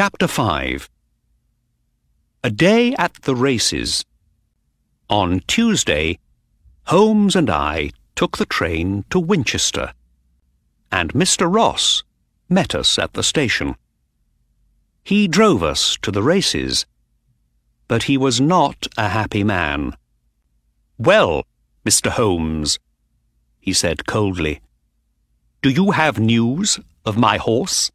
Chapter 5 A day at the races. On Tuesday, Holmes and I took the train to Winchester, and Mr. Ross met us at the station. He drove us to the races, but he was not a happy man. Well, Mr. Holmes, he said coldly, do you have news of my horse?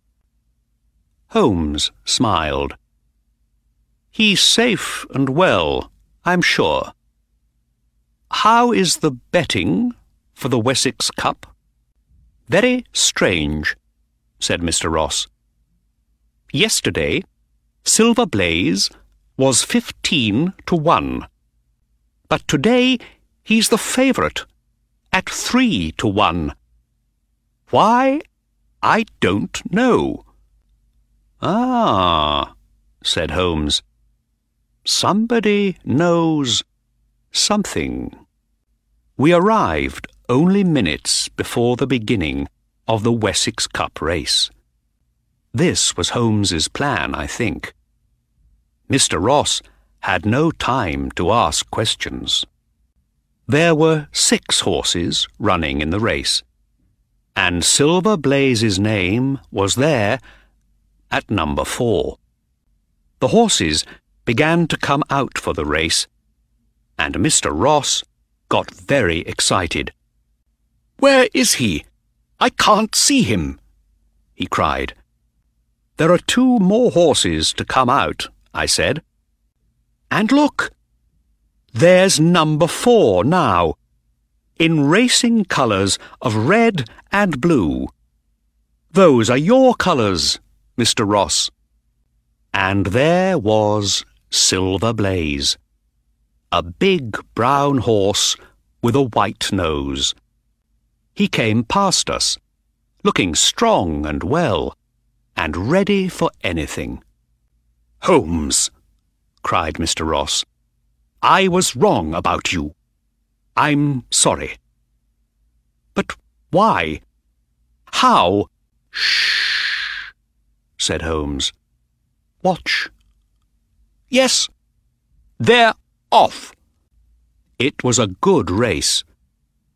Holmes smiled. He's safe and well, I'm sure. How is the betting for the Wessex Cup? Very strange, said Mr. Ross. Yesterday, Silver Blaze was fifteen to one. But today he's the favourite at three to one. Why? I don't know. Ah, said Holmes. Somebody knows something. We arrived only minutes before the beginning of the Wessex Cup race. This was Holmes's plan, I think. Mr. Ross had no time to ask questions. There were six horses running in the race, and Silver Blaze's name was there at number four. The horses began to come out for the race, and Mr. Ross got very excited. Where is he? I can't see him, he cried. There are two more horses to come out, I said. And look! There's number four now, in racing colours of red and blue. Those are your colours, Mr. Ross. And there was Silver Blaze, a big brown horse with a white nose. He came past us, looking strong and well, and ready for anything. Holmes, cried Mr. Ross, I was wrong about you. I'm sorry. But why? How? Shh said Holmes. Watch. Yes, they're off. It was a good race,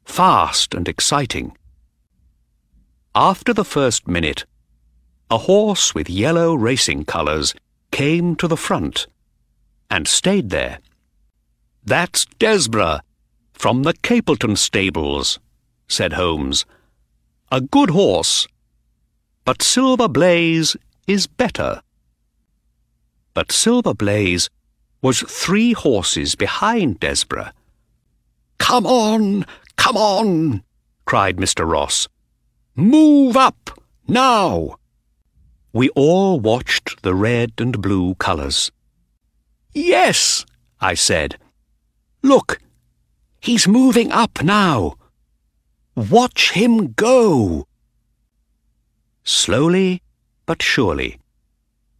fast and exciting. After the first minute, a horse with yellow racing colours came to the front and stayed there. That's Desborough, from the Capleton stables, said Holmes. A good horse, but Silver Blaze is better. But Silver Blaze was three horses behind Desborough. Come on, come on, cried Mr. Ross. Move up, now! We all watched the red and blue colours. Yes, I said. Look, he's moving up now. Watch him go. Slowly but surely,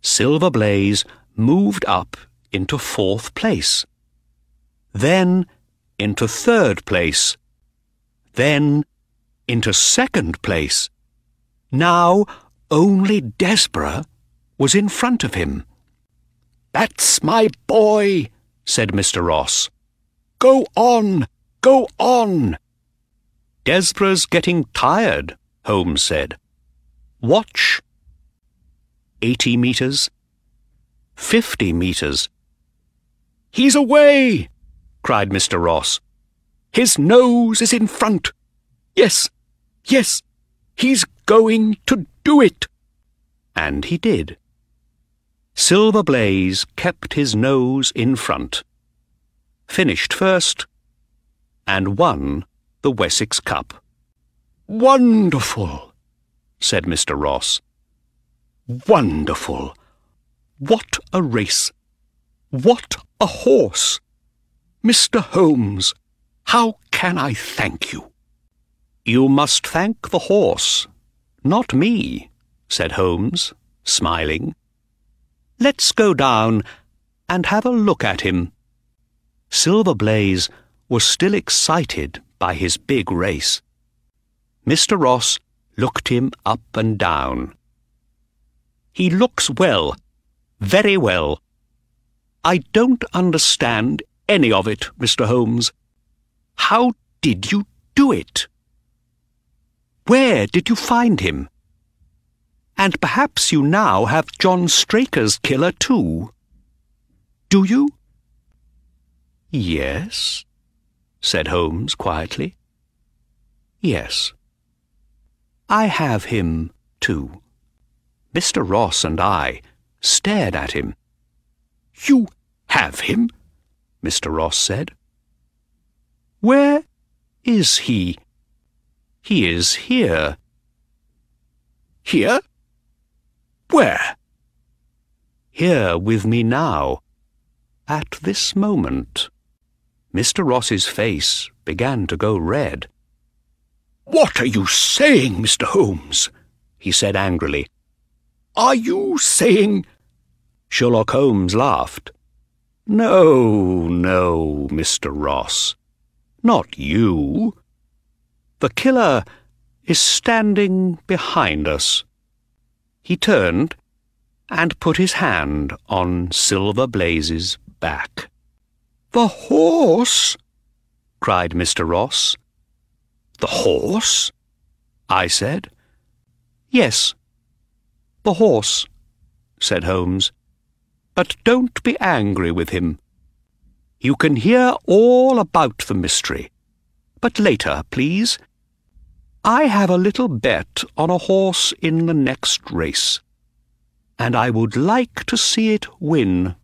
Silver Blaze moved up into fourth place, then into third place, then into second place. Now only Desborough was in front of him. That's my boy, said Mr. Ross. Go on, go on. Desborough's getting tired, Holmes said. Watch 80 metres, 50 metres. He's away! cried Mr. Ross. His nose is in front. Yes, yes, he's going to do it. And he did. Silver Blaze kept his nose in front, finished first, and won the Wessex Cup. Wonderful, said Mr. Ross. Wonderful! What a race! What a horse! Mr. Holmes, how can I thank you? You must thank the horse, not me, said Holmes, smiling. Let's go down and have a look at him. Silver Blaze was still excited by his big race. Mr. Ross looked him up and down. He looks well, Very well. I don't understand any of it, Mr. Holmes. How did you do it? Where did you find him? And perhaps you now have John Straker's killer too. Do you? Yes, said Holmes quietly. Yes. I have him too. Mr. Ross and I stared at him. You have him? Mr. Ross said. Where is he? He is here. Here? Where? Here with me now. At this moment. Mr. Ross's face began to go red. What are you saying, Mr. Holmes? he said angrily. Are you saying... Sherlock Holmes laughed. No, no, Mr. Ross. Not you. The killer is standing behind us. He turned and put his hand on Silver Blaze's back. The horse? cried Mr. Ross. The horse? I said. Yes, the horse, said Holmes. But don't be angry with him. You can hear all about the mystery. But later, please. I have a little bet on a horse in the next race, and I would like to see it win